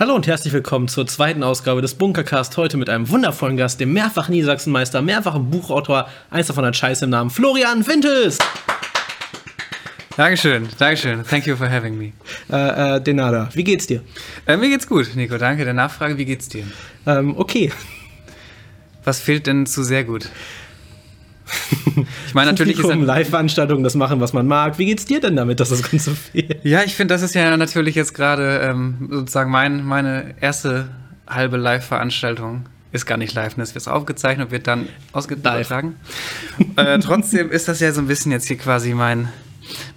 Hallo und herzlich willkommen zur zweiten Ausgabe des Bunkercast. Heute mit einem wundervollen Gast, dem mehrfachen Niedersachsenmeister, mehrfachen Buchautor, eins davon hat Scheiße im Namen, Florian Wintes. Dankeschön, Dankeschön. Thank you for having me. Äh, äh, Denada, wie geht's dir? Äh, mir geht's gut, Nico. Danke der Nachfrage. Wie geht's dir? Ähm, okay. Was fehlt denn zu sehr gut? Ich meine, natürlich ist Publikum, Live-Veranstaltungen, das machen, was man mag. Wie geht's dir denn damit, dass das Ganze fehlt? Ja, ich finde, das ist ja natürlich jetzt gerade ähm, sozusagen mein, meine erste halbe Live-Veranstaltung. Ist gar nicht live, ne? es wird aufgezeichnet und wird dann ausgetragen. äh, trotzdem ist das ja so ein bisschen jetzt hier quasi mein,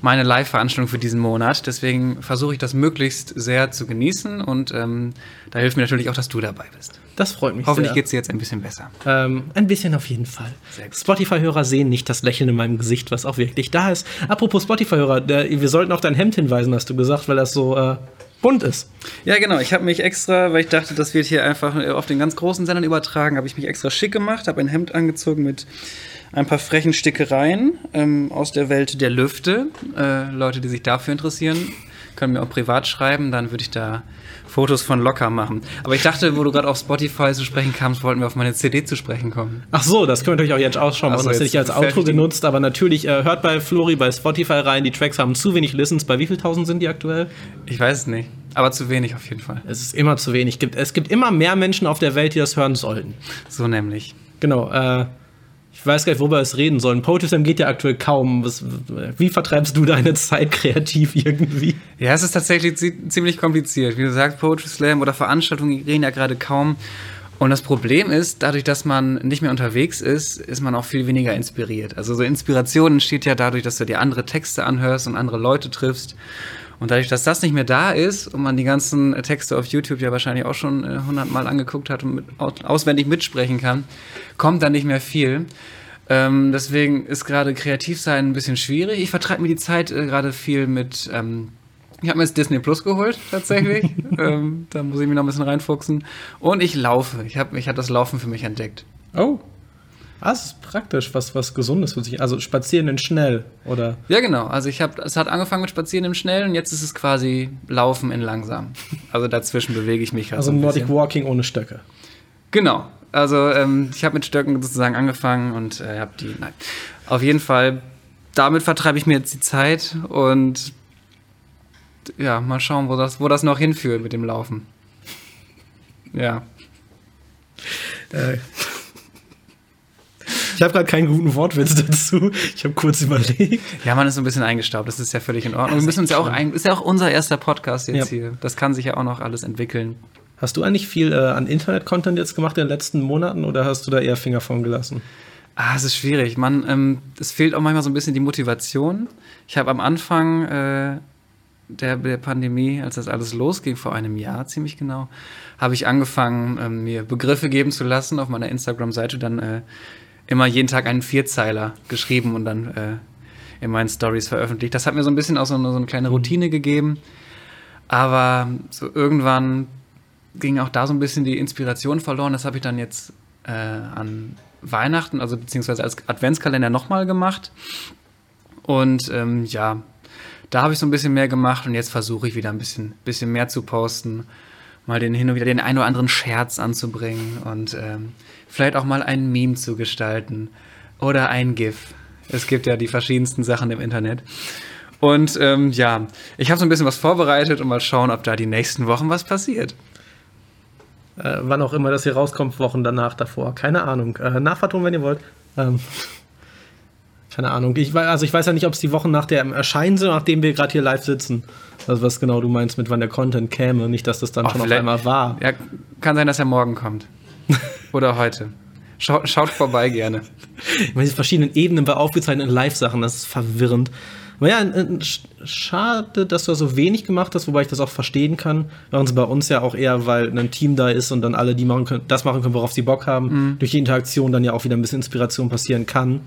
meine Live-Veranstaltung für diesen Monat. Deswegen versuche ich das möglichst sehr zu genießen und ähm, da hilft mir natürlich auch, dass du dabei bist. Das freut mich Hoffentlich geht es dir jetzt ein bisschen besser. Ähm, ein bisschen auf jeden Fall. Spotify-Hörer sehen nicht das Lächeln in meinem Gesicht, was auch wirklich da ist. Apropos Spotify-Hörer, wir sollten auf dein Hemd hinweisen, hast du gesagt, weil das so äh, bunt ist. Ja, genau. Ich habe mich extra, weil ich dachte, das wird hier einfach auf den ganz großen Sendern übertragen, habe ich mich extra schick gemacht, habe ein Hemd angezogen mit ein paar frechen Stickereien ähm, aus der Welt der Lüfte. Äh, Leute, die sich dafür interessieren, können mir auch privat schreiben, dann würde ich da Fotos von locker machen. Aber ich dachte, wo du gerade auf Spotify zu sprechen kamst, wollten wir auf meine CD zu sprechen kommen. Ach so, das können wir natürlich auch jetzt ausschauen, so, das jetzt nicht als Outro genutzt, aber natürlich äh, hört bei Flori bei Spotify rein, die Tracks haben zu wenig Listens. Bei wie viel tausend sind die aktuell? Ich weiß es nicht, aber zu wenig auf jeden Fall. Es ist immer zu wenig. Gibt- Es gibt immer mehr Menschen auf der Welt, die das hören sollten. So nämlich. Genau, äh, ich weiß gar nicht, worüber wir es reden sollen. PoetrySlam geht ja aktuell kaum. Was, wie vertreibst du deine Zeit kreativ irgendwie? Ja, es ist tatsächlich zi- ziemlich kompliziert. Wie du sagst, Poetry Slam oder Veranstaltungen gehen ja gerade kaum. Und das Problem ist, dadurch, dass man nicht mehr unterwegs ist, ist man auch viel weniger inspiriert. Also so Inspiration entsteht ja dadurch, dass du dir andere Texte anhörst und andere Leute triffst. Und dadurch, dass das nicht mehr da ist und man die ganzen Texte auf YouTube ja wahrscheinlich auch schon äh, hundertmal angeguckt hat und mit, au- auswendig mitsprechen kann, kommt da nicht mehr viel. Ähm, deswegen ist gerade kreativ sein ein bisschen schwierig. Ich vertreibe mir die Zeit äh, gerade viel mit. Ähm, ich habe mir jetzt Disney Plus geholt, tatsächlich. ähm, da muss ich mich noch ein bisschen reinfuchsen. Und ich laufe. Ich habe ich hab das Laufen für mich entdeckt. Oh. Ah, es ist praktisch, was, was Gesundes für sich. Also spazieren in schnell, oder? Ja, genau. Also ich habe, es hat angefangen mit Spazieren im Schnellen und jetzt ist es quasi Laufen in langsam. Also dazwischen bewege ich mich gerade Also so ein Nordic. Walking ohne Stöcke. Genau. Also ähm, ich habe mit Stöcken sozusagen angefangen und äh, habe die. Nein. Auf jeden Fall. Damit vertreibe ich mir jetzt die Zeit und ja, mal schauen, wo das, wo das noch hinführt mit dem Laufen. Ja. Äh. Ich habe gerade keinen guten Wortwitz dazu. Ich habe kurz überlegt. Ja, man ist so ein bisschen eingestaubt. Das ist ja völlig in Ordnung. Wir müssen uns ja auch ein, ist ja auch unser erster Podcast jetzt Ja. hier. Das kann sich ja auch noch alles entwickeln. Hast du eigentlich viel äh, an Internet-Content jetzt gemacht in den letzten Monaten oder hast du da eher Finger von gelassen? Ah, es ist schwierig. Man, ähm, es fehlt auch manchmal so ein bisschen die Motivation. Ich habe am Anfang äh, der, der Pandemie, als das alles losging, vor einem Jahr ziemlich genau, habe ich angefangen, ähm, mir Begriffe geben zu lassen auf meiner Instagram-Seite, dann äh, immer jeden Tag einen Vierzeiler geschrieben und dann äh, in meinen Stories veröffentlicht. Das hat mir so ein bisschen auch so eine, so eine kleine Routine gegeben. Aber so irgendwann ging auch da so ein bisschen die Inspiration verloren. Das habe ich dann jetzt äh, an Weihnachten, also beziehungsweise als Adventskalender nochmal gemacht. Und ähm, ja, da habe ich so ein bisschen mehr gemacht und jetzt versuche ich wieder ein bisschen, bisschen mehr zu posten, mal den hin und wieder den einen oder anderen Scherz anzubringen und ähm, vielleicht auch mal ein Meme zu gestalten oder ein GIF. Es gibt ja die verschiedensten Sachen im Internet. Und ähm, ja, ich habe so ein bisschen was vorbereitet und mal schauen, ob da die nächsten Wochen was passiert. Äh, wann auch immer das hier rauskommt, Wochen danach, davor. Keine Ahnung. Äh, Nachverton, wenn ihr wollt. Ähm, keine Ahnung. Ich, also ich weiß ja nicht, ob es die Wochen nach dem Erscheinen sind, nachdem wir gerade hier live sitzen. Also was genau du meinst mit wann der Content käme. Nicht, dass das dann Ach, schon auf einmal war. Ja, kann sein, dass er morgen kommt. Oder heute. Schaut, schaut vorbei gerne. Ich meine, diese verschiedenen Ebenen bei aufgezeichneten Live-Sachen, das ist verwirrend. Aber ja, sch- schade, dass du da so wenig gemacht hast, wobei ich das auch verstehen kann. Während es bei uns ja auch eher, weil ein Team da ist und dann alle die machen können, das machen können, worauf sie Bock haben, durch die Interaktion dann ja auch wieder ein bisschen Inspiration passieren kann.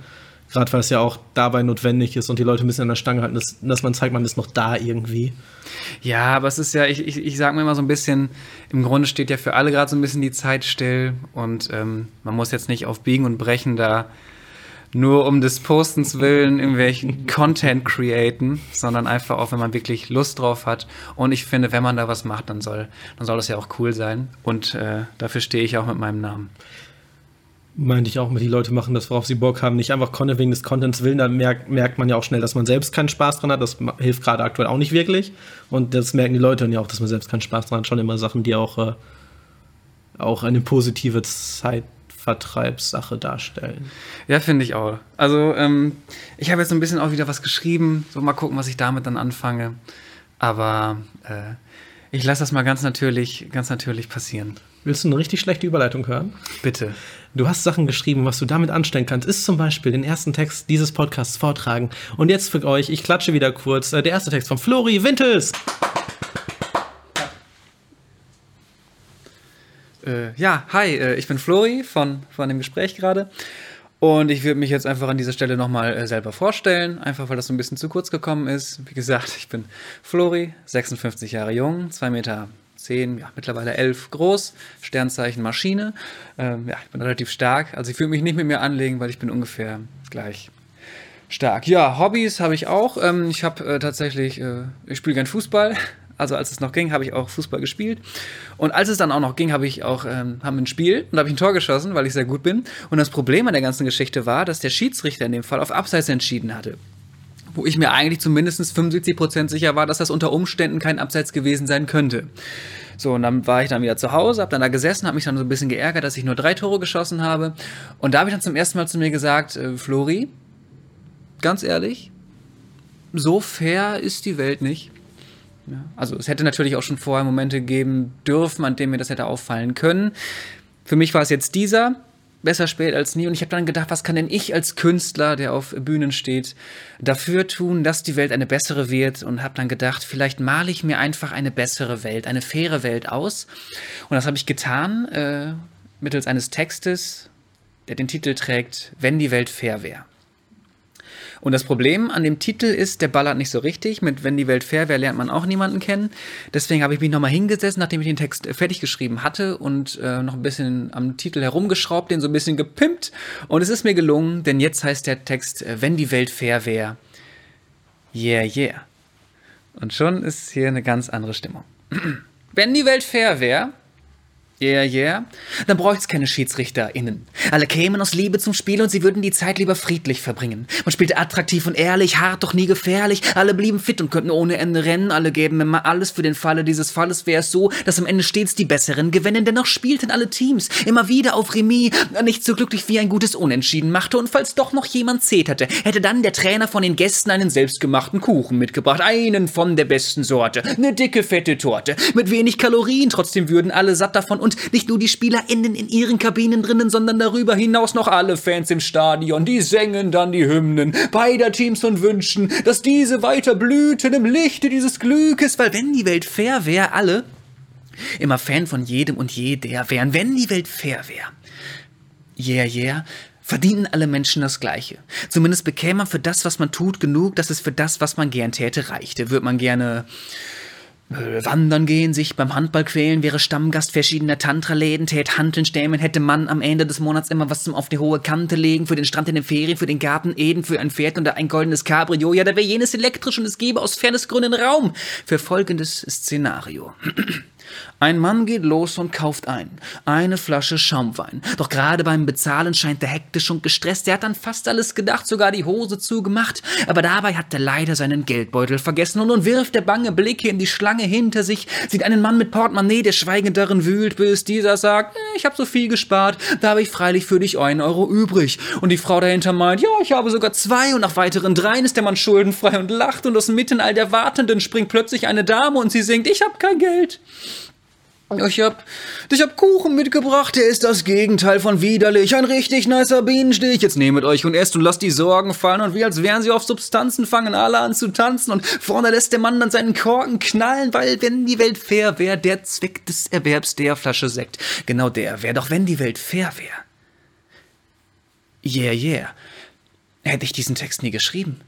Gerade weil es ja auch dabei notwendig ist und die Leute ein bisschen an der Stange halten, dass, dass man zeigt, man ist noch da irgendwie. Ja, aber es ist ja, ich, ich, ich sage mir immer so ein bisschen, im Grunde steht ja für alle gerade so ein bisschen die Zeit still und ähm, man muss jetzt nicht auf Biegen und Brechen da nur um des Postens willen irgendwelchen Content createn, sondern einfach auch, wenn man wirklich Lust drauf hat. Und ich finde, wenn man da was macht, dann soll, dann soll das ja auch cool sein. Und äh, dafür stehe ich auch mit meinem Namen. Meinte ich auch mit, die Leute machen das, worauf sie Bock haben, nicht einfach Content wegen des Contents willen. Da merkt, merkt man ja auch schnell, dass man selbst keinen Spaß dran hat. Das hilft gerade aktuell auch nicht wirklich. Und das merken die Leute dann ja auch, dass man selbst keinen Spaß dran hat. Schon immer Sachen, die auch, äh, auch eine positive Zeitvertreibssache darstellen. Ja, finde ich auch. Also, ähm, ich habe jetzt ein bisschen auch wieder was geschrieben. So, mal gucken, was ich damit dann anfange. Aber äh, ich lasse das mal ganz natürlich, ganz natürlich passieren. Willst du eine richtig schlechte Überleitung hören? Bitte. Du hast Sachen geschrieben, was du damit anstellen kannst, ist zum Beispiel den ersten Text dieses Podcasts vortragen. Und jetzt für euch, ich klatsche wieder kurz, äh, der erste Text von Flori Wintels. Äh, ja, hi, äh, ich bin Flori von, von dem Gespräch gerade. Und ich würde mich jetzt einfach an dieser Stelle nochmal äh, selber vorstellen, einfach weil das so ein bisschen zu kurz gekommen ist. Wie gesagt, ich bin Flori, 56 Jahre jung, 2 Meter 10, ja, mittlerweile 11 groß, Sternzeichen Maschine. Ähm, ja, ich bin relativ stark. Also ich würde mich nicht mit mir anlegen, weil ich bin ungefähr gleich stark. Ja, Hobbys habe ich auch. Ähm, ich habe äh, tatsächlich, äh, ich spiele gern Fußball. Also als es noch ging, habe ich auch Fußball gespielt. Und als es dann auch noch ging, habe ich auch ähm, haben ein Spiel und habe ich ein Tor geschossen, weil ich sehr gut bin. Und das Problem an der ganzen Geschichte war, dass der Schiedsrichter in dem Fall auf Abseits entschieden hatte wo ich mir eigentlich zumindest 75% sicher war, dass das unter Umständen kein Abseits gewesen sein könnte. So, und dann war ich dann wieder zu Hause, hab dann da gesessen, hab mich dann so ein bisschen geärgert, dass ich nur drei Tore geschossen habe. Und da habe ich dann zum ersten Mal zu mir gesagt, äh, Flori, ganz ehrlich, so fair ist die Welt nicht. Ja, also es hätte natürlich auch schon vorher Momente geben dürfen, an denen mir das hätte auffallen können. Für mich war es jetzt dieser, besser spät als nie. Und ich habe dann gedacht, was kann denn ich als Künstler, der auf Bühnen steht, dafür tun, dass die Welt eine bessere wird? Und habe dann gedacht, vielleicht male ich mir einfach eine bessere Welt, eine faire Welt aus. Und das habe ich getan äh, mittels eines Textes, der den Titel trägt, Wenn die Welt fair wäre. Und das Problem an dem Titel ist, der ballert nicht so richtig. Mit Wenn die Welt fair wäre, lernt man auch niemanden kennen. Deswegen habe ich mich nochmal hingesessen, nachdem ich den Text fertig geschrieben hatte und äh, noch ein bisschen am Titel herumgeschraubt, den so ein bisschen gepimpt. Und es ist mir gelungen, denn jetzt heißt der Text äh, Wenn die Welt fair wäre. Yeah, yeah. Und schon ist hier eine ganz andere Stimmung. Wenn die Welt fair wäre, Yeah, yeah. Dann bräuchte es keine SchiedsrichterInnen. Alle kämen aus Liebe zum Spiel und sie würden die Zeit lieber friedlich verbringen. Man spielte attraktiv und ehrlich, hart, doch nie gefährlich. Alle blieben fit und könnten ohne Ende rennen. Alle gäben immer alles für den Falle dieses Falles. Wäre es so, dass am Ende stets die Besseren gewinnen. Dennoch spielten alle Teams immer wieder auf Remis. Nicht so glücklich wie ein gutes Unentschieden machte. Und falls doch noch jemand zeterte, hätte dann der Trainer von den Gästen einen selbstgemachten Kuchen mitgebracht. Einen von der besten Sorte. Eine dicke, fette Torte. Mit wenig Kalorien. Trotzdem würden alle satt davon und nicht nur die SpielerInnen in ihren Kabinen drinnen, sondern darüber hinaus noch alle Fans im Stadion. Die singen dann die Hymnen beider Teams und wünschen, dass diese weiter blühten im Lichte dieses Glückes, weil wenn die Welt fair wäre, alle immer Fan von jedem und jeder wären, wenn die Welt fair wäre. Yeah, yeah verdienen alle Menschen das Gleiche. Zumindest bekäme man für das, was man tut, genug, dass es für das, was man gern täte, reichte. Würde man gerne wandern gehen, sich beim Handball quälen, wäre Stammgast verschiedener Tantra-Läden, tät Hanteln stämen, hätte man am Ende des Monats immer was zum auf die hohe Kante legen, für den Strand in den Ferien, für den Garten Eden, für ein Pferd und ein goldenes Cabrio. Ja, da wäre jenes elektrisch und es gäbe aus Fairnessgründen Raum für folgendes Szenario. Ein Mann geht los und kauft ein. Eine Flasche Schaumwein. Doch gerade beim Bezahlen scheint er hektisch und gestresst. Er hat an fast alles gedacht, sogar die Hose zugemacht. Aber dabei hat er leider seinen Geldbeutel vergessen und nun wirft er bange Blicke in die Schlange hinter sich, sieht einen Mann mit Portemonnaie, der schweigend darin wühlt, bis dieser sagt, äh, ich habe so viel gespart, da habe ich freilich für dich einen Euro übrig. Und die Frau dahinter meint, ja, ich habe sogar zwei und nach weiteren dreien ist der Mann schuldenfrei und lacht und aus mitten all der Wartenden springt plötzlich eine Dame und sie singt, ich habe kein Geld. Ich hab, ich hab Kuchen mitgebracht, der ist das Gegenteil von widerlich. Ein richtig nicer Bienenstich. Jetzt nehmet euch und esst und lasst die Sorgen fallen. Und wie als wären sie auf Substanzen, fangen alle an zu tanzen. Und vorne lässt der Mann dann seinen Korken knallen, weil wenn die Welt fair wäre, der Zweck des Erwerbs der Flasche Sekt. Genau der wäre doch, wenn die Welt fair wäre. Yeah, yeah. Hätte ich diesen Text nie geschrieben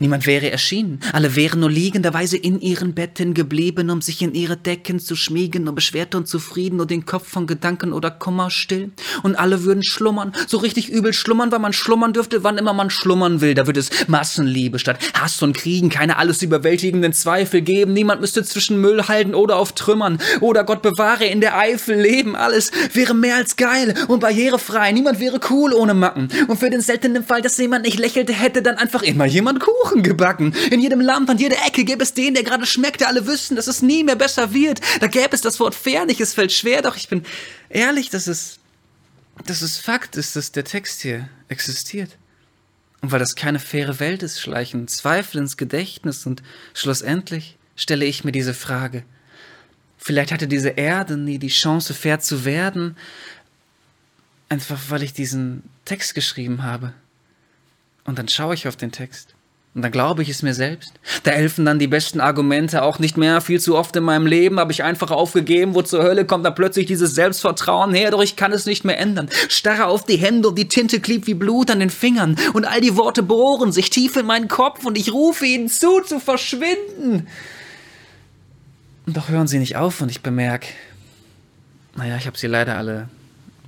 Niemand wäre erschienen, alle wären nur liegenderweise in ihren Betten geblieben, um sich in ihre Decken zu schmiegen, nur beschwert und zufrieden und den Kopf von Gedanken oder Kummer still. Und alle würden schlummern, so richtig übel schlummern, weil man schlummern dürfte, wann immer man schlummern will. Da würde es Massenliebe statt Hass und Kriegen, keine alles überwältigenden Zweifel geben. Niemand müsste zwischen Müll halten oder auf Trümmern oder Gott bewahre in der Eifel leben. Alles wäre mehr als geil und barrierefrei. Niemand wäre cool ohne Macken. Und für den seltenen Fall, dass jemand nicht lächelte, hätte dann einfach immer jemand cool Kuchen gebacken. In jedem Land, an jeder Ecke gäbe es den, der gerade schmeckt, der alle wüssten, dass es nie mehr besser wird. Da gäbe es das Wort fair nicht, es fällt schwer, doch ich bin ehrlich, dass es, dass es Fakt ist, dass der Text hier existiert. Und weil das keine faire Welt ist, schleichen Zweifel ins Gedächtnis und schlussendlich stelle ich mir diese Frage. Vielleicht hatte diese Erde nie die Chance, fair zu werden, einfach weil ich diesen Text geschrieben habe. Und dann schaue ich auf den Text und dann glaube ich es mir selbst. Da helfen dann die besten Argumente auch nicht mehr. Viel zu oft in meinem Leben habe ich einfach aufgegeben. Wo zur Hölle kommt da plötzlich dieses Selbstvertrauen her? Doch ich kann es nicht mehr ändern. Starre auf die Hände und die Tinte klebt wie Blut an den Fingern. Und all die Worte bohren sich tief in meinen Kopf und ich rufe ihnen zu, zu verschwinden. Und doch hören sie nicht auf und ich bemerke, naja, ich habe sie leider alle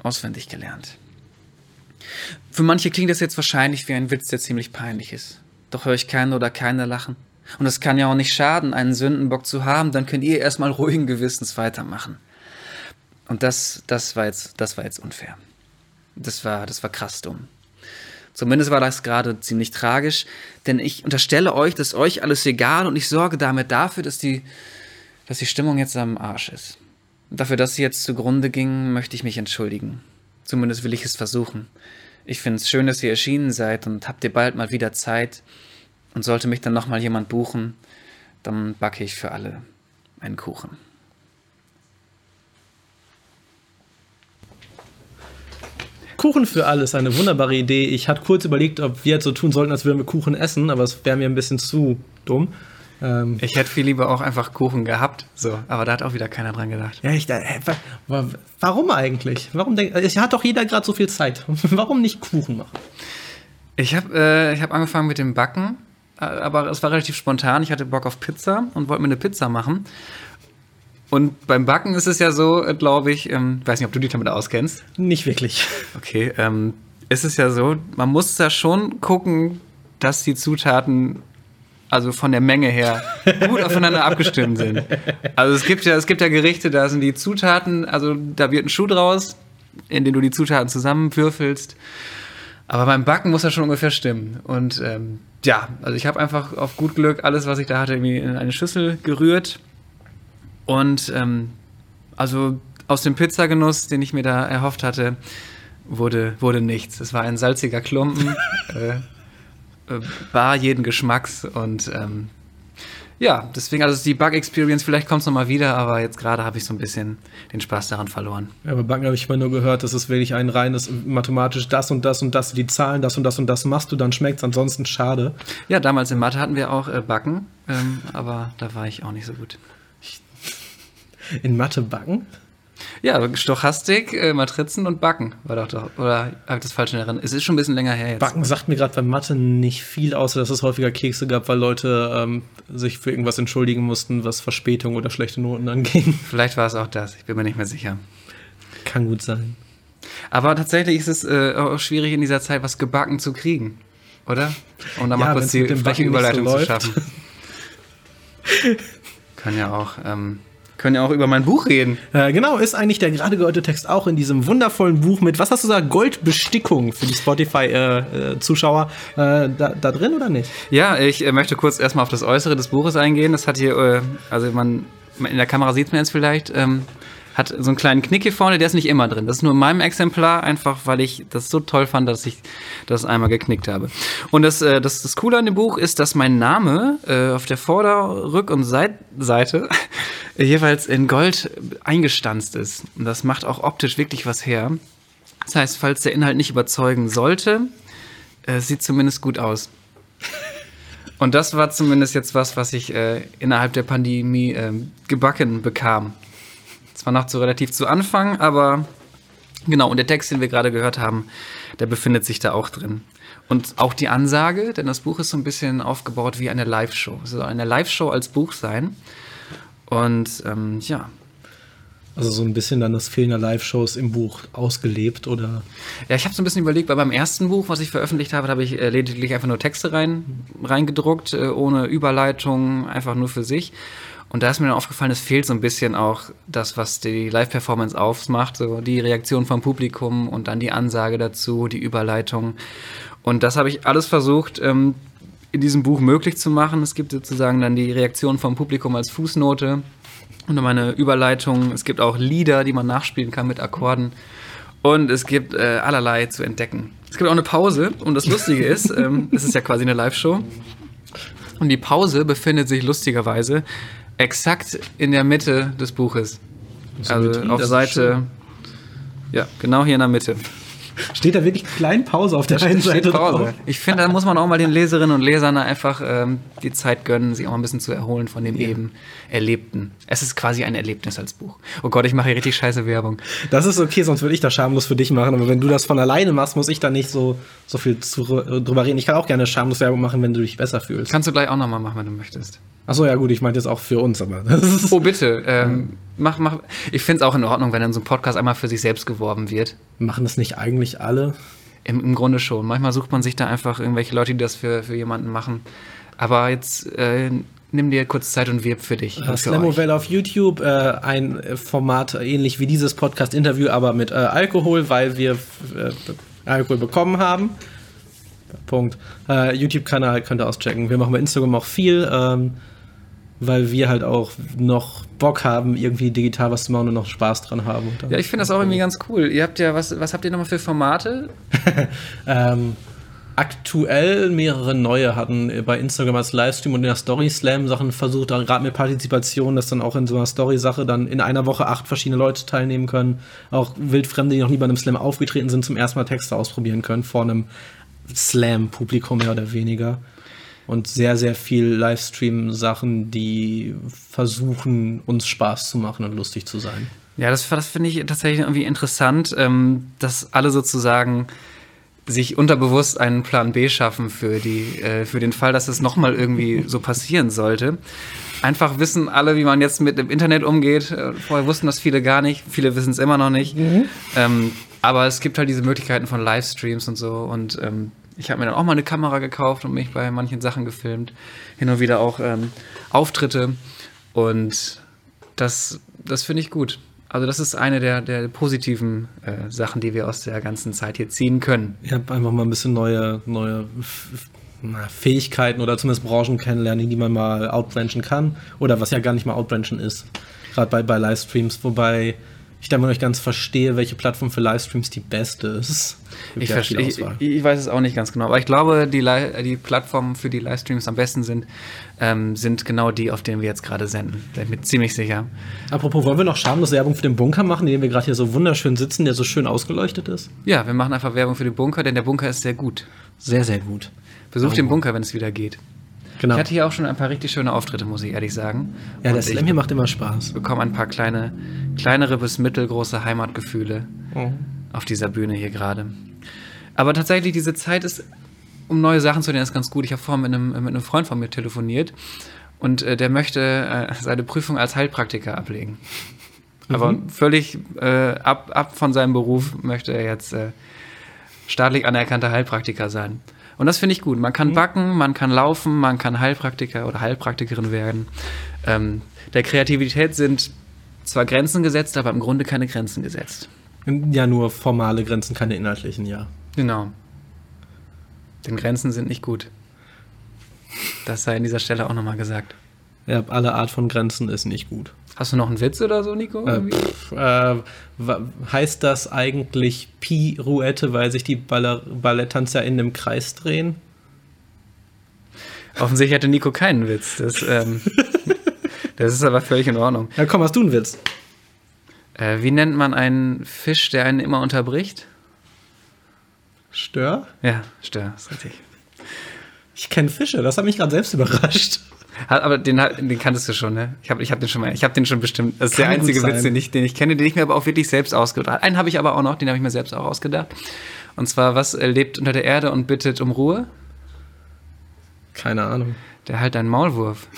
auswendig gelernt. Für manche klingt das jetzt wahrscheinlich wie ein Witz, der ziemlich peinlich ist. Doch höre ich keinen oder keine lachen. Und es kann ja auch nicht schaden, einen Sündenbock zu haben, dann könnt ihr erstmal ruhigen Gewissens weitermachen. Und das, das war jetzt, das war jetzt unfair. Das war, das war krass dumm. Zumindest war das gerade ziemlich tragisch, denn ich unterstelle euch, dass euch alles egal und ich sorge damit dafür, dass die, dass die Stimmung jetzt am Arsch ist. Dafür, dass sie jetzt zugrunde ging, möchte ich mich entschuldigen. Zumindest will ich es versuchen. Ich finde es schön, dass ihr erschienen seid und habt ihr bald mal wieder Zeit. Und sollte mich dann nochmal jemand buchen, dann backe ich für alle einen Kuchen. Kuchen für alle ist eine wunderbare Idee. Ich hatte kurz überlegt, ob wir jetzt so tun sollten, als würden wir Kuchen essen, aber es wäre mir ein bisschen zu dumm. Ähm, ich hätte viel lieber auch einfach Kuchen gehabt, so, aber da hat auch wieder keiner dran gedacht. Ja, ich, da, warum eigentlich? Warum denk, es hat doch jeder gerade so viel Zeit. warum nicht Kuchen machen? Ich habe äh, hab angefangen mit dem Backen, aber es war relativ spontan. Ich hatte Bock auf Pizza und wollte mir eine Pizza machen. Und beim Backen ist es ja so, äh, glaube ich, ähm, weiß nicht, ob du dich damit auskennst. Nicht wirklich. Okay, ähm, ist es ja so, man muss da schon gucken, dass die Zutaten also von der Menge her, gut aufeinander abgestimmt sind. Also es gibt ja, es gibt ja Gerichte, da sind die Zutaten, also da wird ein Schuh draus, in den du die Zutaten zusammenwürfelst. Aber beim Backen muss das schon ungefähr stimmen. Und ähm, ja, also ich habe einfach auf gut Glück alles, was ich da hatte, irgendwie in eine Schüssel gerührt. Und ähm, also aus dem Pizzagenuss, den ich mir da erhofft hatte, wurde, wurde nichts. Es war ein salziger Klumpen. äh, war äh, jeden Geschmacks und ähm, ja, deswegen, also die Bug-Experience, vielleicht kommt es nochmal wieder, aber jetzt gerade habe ich so ein bisschen den Spaß daran verloren. Ja, bei Backen habe ich immer nur gehört, das ist wirklich ein reines mathematisch das und das und das, die Zahlen, das und das und das machst du, dann schmeckt es, ansonsten schade. Ja, damals in Mathe hatten wir auch äh, Backen, ähm, aber da war ich auch nicht so gut. In Mathe backen? Ja, Stochastik, äh, Matrizen und Backen war doch doch. Oder habe ich das falsch in Erinnerung? Es ist schon ein bisschen länger her jetzt. Backen sagt mir gerade bei Mathe nicht viel, außer dass es häufiger Kekse gab, weil Leute ähm, sich für irgendwas entschuldigen mussten, was Verspätung oder schlechte Noten anging. Vielleicht war es auch das, ich bin mir nicht mehr sicher. Kann gut sein. Aber tatsächlich ist es äh, auch schwierig in dieser Zeit, was gebacken zu kriegen, oder? Um da ja, mal kurz die freche Überleitung so zu schaffen. Kann ja auch. Ähm, können ja auch über mein Buch reden. Äh, genau, ist eigentlich der gerade gehörte Text auch in diesem wundervollen Buch mit, was hast du gesagt, Goldbestickung für die Spotify-Zuschauer äh, äh, da, da, drin oder nicht? Ja, ich äh, möchte kurz erstmal auf das Äußere des Buches eingehen. Das hat hier, äh, also man, in der Kamera sieht man jetzt vielleicht, ähm, hat so einen kleinen Knick hier vorne, der ist nicht immer drin. Das ist nur in meinem Exemplar, einfach weil ich das so toll fand, dass ich das einmal geknickt habe. Und das, äh, das, das Coole an dem Buch ist, dass mein Name äh, auf der Vorder-, Rück- und Seit Seite jeweils in Gold eingestanzt ist. Und das macht auch optisch wirklich was her. Das heißt, falls der Inhalt nicht überzeugen sollte, äh, sieht zumindest gut aus. Und das war zumindest jetzt was, was ich äh, innerhalb der Pandemie äh, gebacken bekam. Zwar noch zu relativ zu Anfang, aber genau, und der Text, den wir gerade gehört haben, der befindet sich da auch drin. Und auch die Ansage, denn das Buch ist so ein bisschen aufgebaut wie eine Live-Show. Es soll eine Live-Show als Buch sein. Und ähm, ja, Also so ein bisschen dann das Fehlen der Live-Shows im Buch ausgelebt oder Ja, ich habe so ein bisschen überlegt, weil beim ersten Buch, was ich veröffentlicht habe, habe ich äh, lediglich einfach nur Texte rein, reingedruckt, äh, ohne Überleitung, einfach nur für sich. Und da ist mir dann aufgefallen, es fehlt so ein bisschen auch das, was die Live-Performance ausmacht, so die Reaktion vom Publikum und dann die Ansage dazu, die Überleitung. Und das habe ich alles versucht, ähm, in diesem Buch möglich zu machen. Es gibt sozusagen dann die Reaktion vom Publikum als Fußnote und dann meine Überleitung. Es gibt auch Lieder, die man nachspielen kann mit Akkorden. Und es gibt äh, allerlei zu entdecken. Es gibt auch eine Pause. Und das Lustige ist, ähm, es ist ja quasi eine Live-Show. Und die Pause befindet sich lustigerweise exakt in der Mitte des Buches. So also auf Seite. Ja, genau hier in der Mitte. Steht da wirklich klein Pause auf der einen Seite Pause. drauf? Ich finde, da muss man auch mal den Leserinnen und Lesern einfach ähm, die Zeit gönnen, sich auch mal ein bisschen zu erholen von dem eben Erlebten. Es ist quasi ein Erlebnis als Buch. Oh Gott, ich mache hier richtig scheiße Werbung. Das ist okay, sonst würde ich das schamlos für dich machen. Aber wenn du das von alleine machst, muss ich da nicht so, so viel zu, drüber reden. Ich kann auch gerne schamlos Werbung machen, wenn du dich besser fühlst. Kannst du gleich auch nochmal machen, wenn du möchtest. Achso, ja gut, ich meinte jetzt auch für uns, aber Oh, bitte. Ähm, mach, mach. Ich finde es auch in Ordnung, wenn dann so ein Podcast einmal für sich selbst geworben wird. machen das nicht eigentlich alle? Im, Im Grunde schon. Manchmal sucht man sich da einfach irgendwelche Leute, die das für, für jemanden machen. Aber jetzt äh, nimm dir kurz Zeit und wirb für dich. für euch. Slamovelle auf YouTube, äh, ein äh, Format ähnlich wie dieses Podcast-Interview, aber mit äh, Alkohol, weil wir äh, Alkohol bekommen haben. Punkt. Äh, YouTube-Kanal könnt ihr auschecken. Wir machen bei Instagram auch viel, ähm, weil wir halt auch noch Bock haben, irgendwie digital was zu machen und noch Spaß dran haben. Ja, ich finde das auch irgendwie ganz cool. Ihr habt ja, was, was habt ihr nochmal für Formate? Ähm, aktuell mehrere neue hatten bei Instagram als Livestream und in der Story Slam Sachen versucht, gerade mit Partizipation, dass dann auch in so einer Story-Sache dann in einer Woche acht verschiedene Leute teilnehmen können. Auch Wildfremde, die noch nie bei einem Slam aufgetreten sind, zum ersten Mal Texte ausprobieren können vor einem Slam-Publikum mehr oder weniger. Und sehr, sehr viel Livestream-Sachen, die versuchen, uns Spaß zu machen und lustig zu sein. Ja, das, das finde ich tatsächlich irgendwie interessant, ähm, dass alle sozusagen sich unterbewusst einen Plan B schaffen für, die, äh, für den Fall, dass es nochmal irgendwie so passieren sollte. Einfach wissen alle, wie man jetzt mit dem Internet umgeht. Äh, Vorher wussten das viele gar nicht, viele wissen es immer noch nicht. Ähm, aber es gibt halt diese Möglichkeiten von Livestreams und so. Und ähm, ich habe mir dann auch mal eine Kamera gekauft und mich bei manchen Sachen gefilmt. Hin und wieder auch ähm, Auftritte. Und das, das finde ich gut. Also das ist eine der, der positiven äh, Sachen, die wir aus der ganzen Zeit hier ziehen können. Ich habe einfach mal ein bisschen neue, neue Fähigkeiten oder zumindest Branchen kennenlernen, die man mal outbranchen kann. Oder was ja gar nicht mal outbranchen ist. Gerade bei, bei Livestreams, wobei ich da immer noch nicht ganz verstehe, welche Plattform für Livestreams die beste ist. Ich, verstehe, ich, ich weiß es auch nicht ganz genau, aber ich glaube, die, die Plattformen, für die Livestreams am besten sind, ähm, sind genau die, auf denen wir jetzt gerade senden. Da bin ich mir ziemlich sicher. Apropos, wollen wir noch schamlos Werbung für den Bunker machen, in dem wir gerade hier so wunderschön sitzen, der so schön ausgeleuchtet ist? Ja, wir machen einfach Werbung für den Bunker, denn der Bunker ist sehr gut. Sehr, sehr gut. Besucht Oh. den Bunker, wenn es wieder geht. Genau. Ich hatte hier auch schon ein paar richtig schöne Auftritte, muss ich ehrlich sagen. ja, der Und Slam hier macht immer Spaß. ich bekomme ein paar kleine, kleinere bis mittelgroße Heimatgefühle. Oh. auf dieser Bühne hier gerade. Aber tatsächlich, diese Zeit ist, um neue Sachen zu lernen, ist ganz gut. Ich habe vorhin mit einem, mit einem Freund von mir telefoniert und äh, der möchte äh, seine Prüfung als Heilpraktiker ablegen. Aber völlig äh, ab, ab von seinem Beruf möchte er jetzt äh, staatlich anerkannter Heilpraktiker sein. Und das finde ich gut. Man kann backen, man kann laufen, man kann Heilpraktiker oder Heilpraktikerin werden. Ähm, der Kreativität sind zwar Grenzen gesetzt, aber im Grunde keine Grenzen gesetzt. Ja, nur formale Grenzen, keine inhaltlichen, ja. Genau. Denn Grenzen sind nicht gut. Das sei an dieser Stelle auch nochmal gesagt. Ja, alle Art von Grenzen ist nicht gut. Hast du noch einen Witz oder so, Nico? Äh, pff, äh, heißt das eigentlich Pirouette, weil sich die Baller Balletttänzer in einem Kreis drehen? Offensichtlich hatte Nico keinen Witz. Das, ähm, das ist aber völlig in Ordnung. Ja, komm, hast du einen Witz? Äh, wie nennt man einen Fisch, der einen immer unterbricht? Stör? Ja, Stör, ist richtig. Ich kenne Fische, das hat mich gerade selbst überrascht. Aber den, den kanntest du schon, ne? Ich habe ich hab den schon mal, ich habe den schon bestimmt. Das ist der Kann gut einzige Witz, den ich, den ich kenne, den ich mir aber auch wirklich selbst ausgedacht habe. Einen habe ich aber auch noch, den habe ich mir selbst auch ausgedacht. Und zwar, was lebt unter der Erde und bittet um Ruhe? Keine Ahnung. Der halt ein Maulwurf.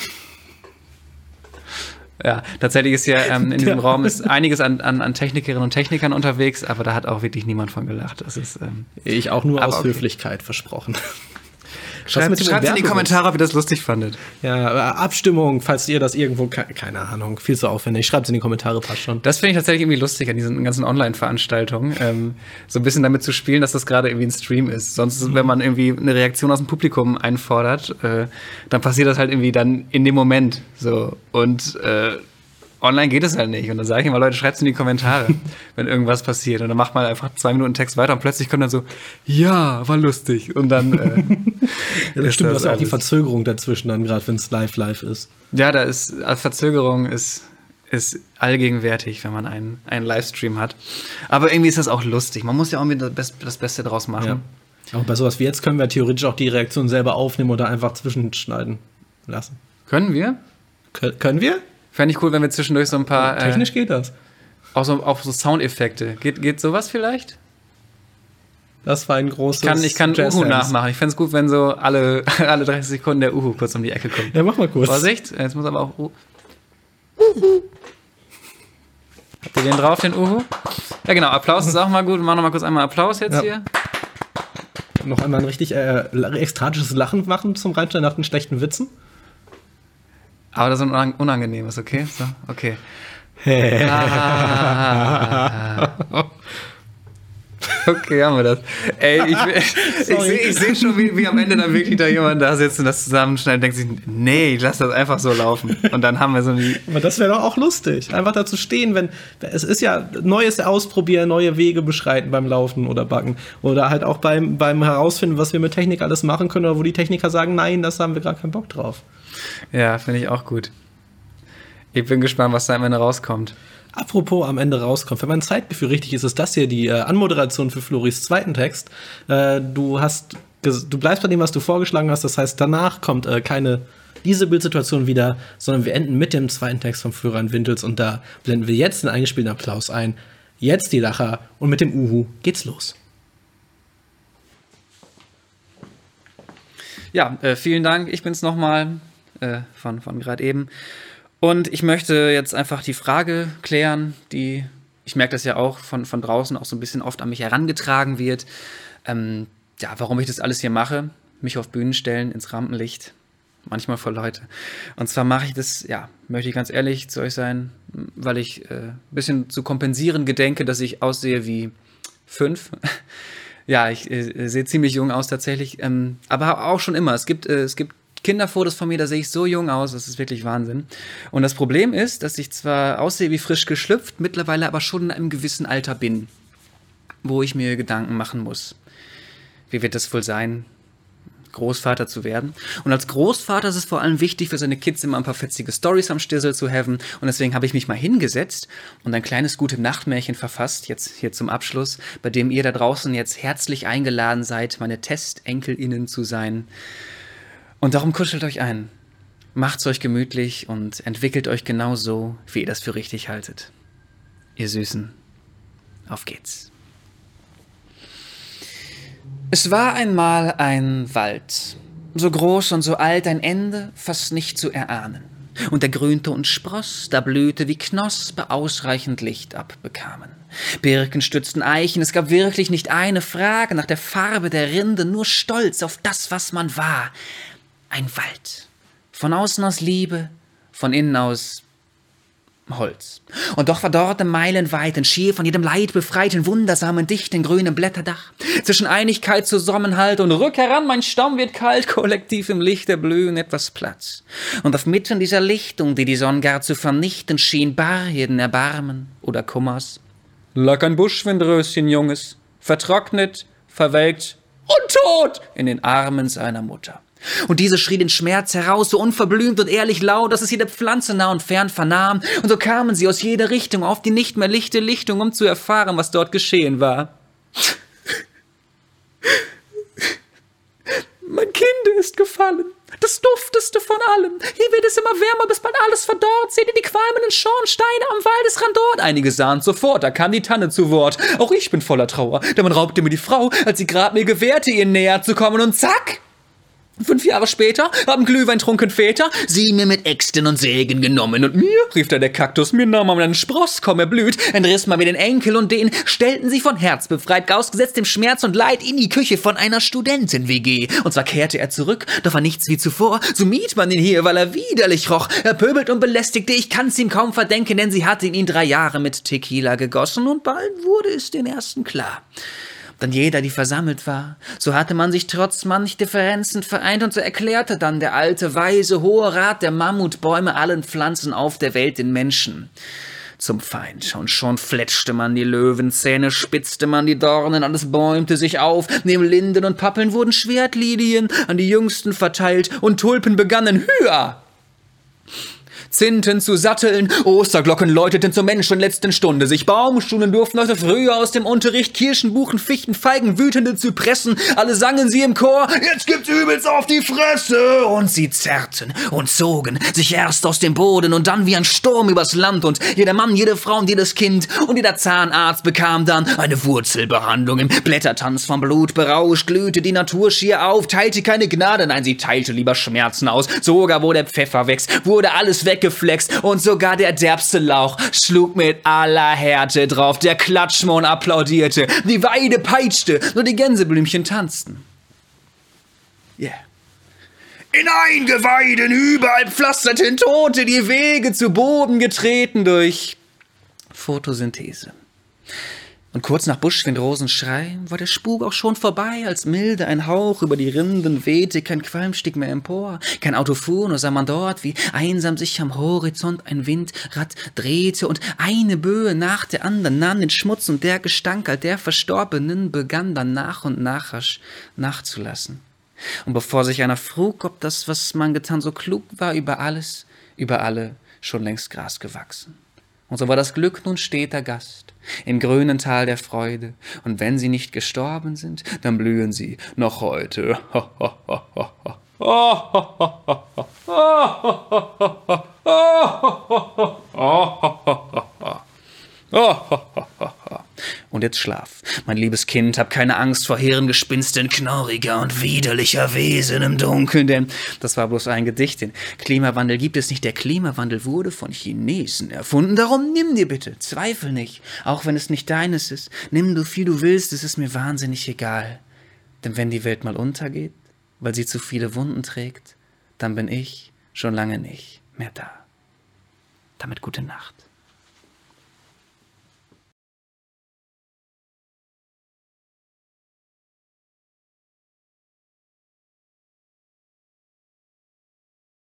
Ja, tatsächlich ist ja ähm, in diesem Ja. Raum ist einiges an, an, an Technikerinnen und Technikern unterwegs, aber da hat auch wirklich niemand von gelacht. Das ist, ähm, Ich auch nur aus okay. Höflichkeit versprochen. Schreibt schreibt in die? Kommentare, ob ihr das lustig fandet. Ja, aber Abstimmung, falls ihr das irgendwo, ke- keine Ahnung, viel zu aufwendig. Schreibt es in die Kommentare, passt schon. Das finde ich tatsächlich irgendwie lustig an diesen ganzen Online-Veranstaltungen. Ähm, so ein bisschen damit zu spielen, dass das gerade irgendwie ein Stream ist. Sonst, wenn man irgendwie eine Reaktion aus dem Publikum einfordert, äh, dann passiert das halt irgendwie dann in dem Moment. So. Und äh, online geht es halt nicht. Und dann sage ich immer, Leute, schreibt es in die Kommentare, wenn irgendwas passiert. Und dann macht man einfach zwei Minuten Text weiter und plötzlich kommt dann so, ja, war lustig. Und dann. Äh, Ja, das ist stimmt, das ja auch die. Verzögerung dazwischen dann, gerade wenn es live live ist. Ja, da ist äh, Verzögerung ist, ist allgegenwärtig, wenn man einen, einen Livestream hat. Aber irgendwie ist das auch lustig. Man muss ja auch irgendwie das, Best, das Beste draus machen. Ja. Aber bei sowas wie jetzt können wir theoretisch auch die Reaktion selber aufnehmen oder einfach zwischenschneiden lassen. Können wir? Kö- können wir? Fände ich cool, wenn wir zwischendurch so ein paar äh, Technisch geht das. auch, so, auch so Soundeffekte. Geht, geht sowas vielleicht? Das war ein großes. Ich kann, ich kann Jazz Uhu Hands. nachmachen. Ich fände es gut, wenn so alle, alle 30 Sekunden der Uhu kurz um die Ecke kommt. Ja, mach mal kurz. Vorsicht, jetzt muss aber auch Uhu. Habt ihr den drauf, den Uhu? Ja, genau. Applaus ist auch mal gut. Wir machen noch mal kurz einmal Applaus jetzt Ja. hier. Noch einmal ein richtig äh, ekstatisches Lachen machen zum Reinstellen nach den schlechten Witzen. Aber das ist ein unang- unangenehmes, okay? So, okay. Ah. Okay, haben wir das. Ey, ich, ich sehe ich seh schon, wie, wie am Ende dann wirklich da jemand da sitzt und das zusammenschneidet und denkt sich, nee, ich lass das einfach so laufen. Und dann haben wir so die. Aber das wäre doch auch lustig. Einfach dazu stehen, wenn. Es ist ja Neues ausprobieren, neue Wege beschreiten beim Laufen oder Backen. Oder halt auch beim, beim Herausfinden, was wir mit Technik alles machen können, oder wo die Techniker sagen, nein, das haben wir gar keinen Bock drauf. Ja, finde ich auch gut. Ich bin gespannt, was da am Ende rauskommt. Apropos am Ende rauskommt, wenn mein Zeitgefühl richtig ist, ist das hier die äh, Anmoderation für Floris zweiten Text. Äh, du hast, du bleibst bei dem, was du vorgeschlagen hast. Das heißt, danach kommt äh, keine diese Bildsituation wieder, sondern wir enden mit dem zweiten Text von Florian Wintels und da blenden wir jetzt den eingespielten Applaus ein. Jetzt die Lacher und mit dem Uhu geht's los. Ja, äh, vielen Dank. Ich bin's nochmal äh, von, von gerade eben. Und ich möchte jetzt einfach die Frage klären, die, ich merke das ja auch von, von draußen auch so ein bisschen oft an mich herangetragen wird. Ähm, ja, warum ich das alles hier mache, mich auf Bühnen stellen, ins Rampenlicht, manchmal vor Leute. Und zwar mache ich das, ja, möchte ich ganz ehrlich zu euch sein, weil ich äh, ein bisschen zu kompensieren gedenke, dass ich aussehe wie fünf. Ja, ich äh, sehe ziemlich jung aus tatsächlich, ähm, aber auch schon immer. Es gibt, äh, es gibt Kinderfotos von mir, da sehe ich so jung aus, das ist wirklich Wahnsinn. Und das Problem ist, dass ich zwar aussehe wie frisch geschlüpft, mittlerweile aber schon in einem gewissen Alter bin, wo ich mir Gedanken machen muss. Wie wird das wohl sein, Großvater zu werden? Und als Großvater ist es vor allem wichtig, für seine Kids immer ein paar fetzige Stories am Stissel zu haben. Und deswegen habe ich mich mal hingesetzt und ein kleines gute Nachtmärchen verfasst, jetzt hier zum Abschluss, bei dem ihr da draußen jetzt herzlich eingeladen seid, meine TestenkelInnen zu sein. Und darum kuschelt euch ein. Macht's euch gemütlich und entwickelt euch genau so, wie ihr das für richtig haltet. Ihr Süßen, auf geht's. Es war einmal ein Wald, so groß und so alt ein Ende fast nicht zu erahnen. Und der grünte und spross, da blühte wie Knospe ausreichend Licht abbekamen. Birken stützten Eichen, es gab wirklich nicht eine Frage nach der Farbe der Rinde, nur Stolz auf das, was man war. Ein Wald. Von außen aus Liebe, von innen aus Holz. Und doch war dort meilenweit ein schier von jedem Leid befreiten, wundersamen, dichten, grünen Blätterdach. Zwischen Einigkeit, Zusammenhalt und Rück heran, mein Stamm wird kalt, kollektiv im Licht der Blühen etwas Platz. Und auf mitten dieser Lichtung, die die Sonne gar zu vernichten schien, bar jeden Erbarmen oder Kummers, lag ein Buschwindröschen, Junges, vertrocknet, verwelkt und tot in den Armen seiner Mutter. Und diese schrie den Schmerz heraus, so unverblümt und ehrlich laut, dass es jede Pflanze nah und fern vernahm. Und so kamen sie aus jeder Richtung auf die nicht mehr lichte Lichtung, um zu erfahren, was dort geschehen war. Mein Kind ist gefallen. Das dufteste von allem. Hier wird es immer wärmer, bis bald alles verdorrt. Seht ihr die qualmenden Schornsteine am Waldesrand dort? Einige sahen sofort, da kam die Tanne zu Wort. Auch ich bin voller Trauer, denn man raubte mir die Frau, als sie grad mir gewährte, ihr näher zu kommen und zack! Fünf Jahre später haben Glühwein trunken Väter sie mir mit Äxten und Sägen genommen. Und mir, rief da der Kaktus, mir nahm man einen Spross, komm er blüht, entriss man mir den Enkel und den stellten sie von Herz befreit, ausgesetzt dem Schmerz und Leid in die Küche von einer Studenten-WG. Und zwar kehrte er zurück, doch war nichts wie zuvor, so miet man ihn hier, weil er widerlich roch. Er pöbelt und belästigte, ich kann's ihm kaum verdenken, denn sie hatte ihn drei Jahre mit Tequila gegossen und bald wurde es den ersten klar dann jeder, die versammelt war. So hatte man sich trotz manch Differenzen vereint und so erklärte dann der alte, weise, hohe Rat der Mammutbäume allen Pflanzen auf der Welt den Menschen zum Feind. Und schon fletschte man die Löwenzähne, spitzte man die Dornen, alles bäumte sich auf. Neben Linden und Pappeln wurden Schwertlilien an die Jüngsten verteilt und Tulpen begannen höher Zinten zu Satteln, Osterglocken läuteten zur menschenletzten Stunde, sich Baumschulen durften heute früher aus dem Unterricht, Kirschen, Buchen, Fichten, Feigen, wütende Zypressen, alle sangen sie im Chor, jetzt gibt's übelst auf die Fresse! Und sie zerrten und zogen sich erst aus dem Boden und dann wie ein Sturm übers Land. Und jeder Mann, jede Frau und jedes Kind und jeder Zahnarzt bekam dann eine Wurzelbehandlung. Im Blättertanz vom Blut berauscht, glühte die Natur schier auf, teilte keine Gnade, nein, sie teilte lieber Schmerzen aus, sogar wo der Pfeffer wächst, wurde alles weg weggeflext und sogar der derbste Lauch schlug mit aller Härte drauf. Der Klatschmohn applaudierte, die Weide peitschte, nur die Gänseblümchen tanzten. Yeah. In Eingeweiden überall pflasterten Tote die Wege zu Boden getreten durch Photosynthese. Und kurz nach Buschwindrosens Schrei war der Spuk auch schon vorbei, als milde ein Hauch über die Rinden wehte, kein Qualm stieg mehr empor, kein Auto fuhr, nur sah man dort, wie einsam sich am Horizont ein Windrad drehte und eine Böe nach der anderen nahm den Schmutz und der Gestank all der Verstorbenen begann dann nach und nach rasch nachzulassen. Und bevor sich einer frug, ob das, was man getan, so klug war, über alles, über alle schon längst Gras gewachsen. Und so war das Glück nun steter Gast im grünen Tal der Freude, und wenn sie nicht gestorben sind, dann blühen sie noch heute. Und jetzt schlaf, mein liebes Kind, hab keine Angst vor Hirngespinsten knorriger und widerlicher Wesen im Dunkeln, denn das war bloß ein Gedicht. Den Klimawandel gibt es nicht. Der Klimawandel wurde von Chinesen erfunden. Darum nimm dir bitte, zweifel nicht, auch wenn es nicht deines ist. Nimm du viel du willst, es ist mir wahnsinnig egal. Denn wenn die Welt mal untergeht, weil sie zu viele Wunden trägt, dann bin ich schon lange nicht mehr da. Damit gute Nacht.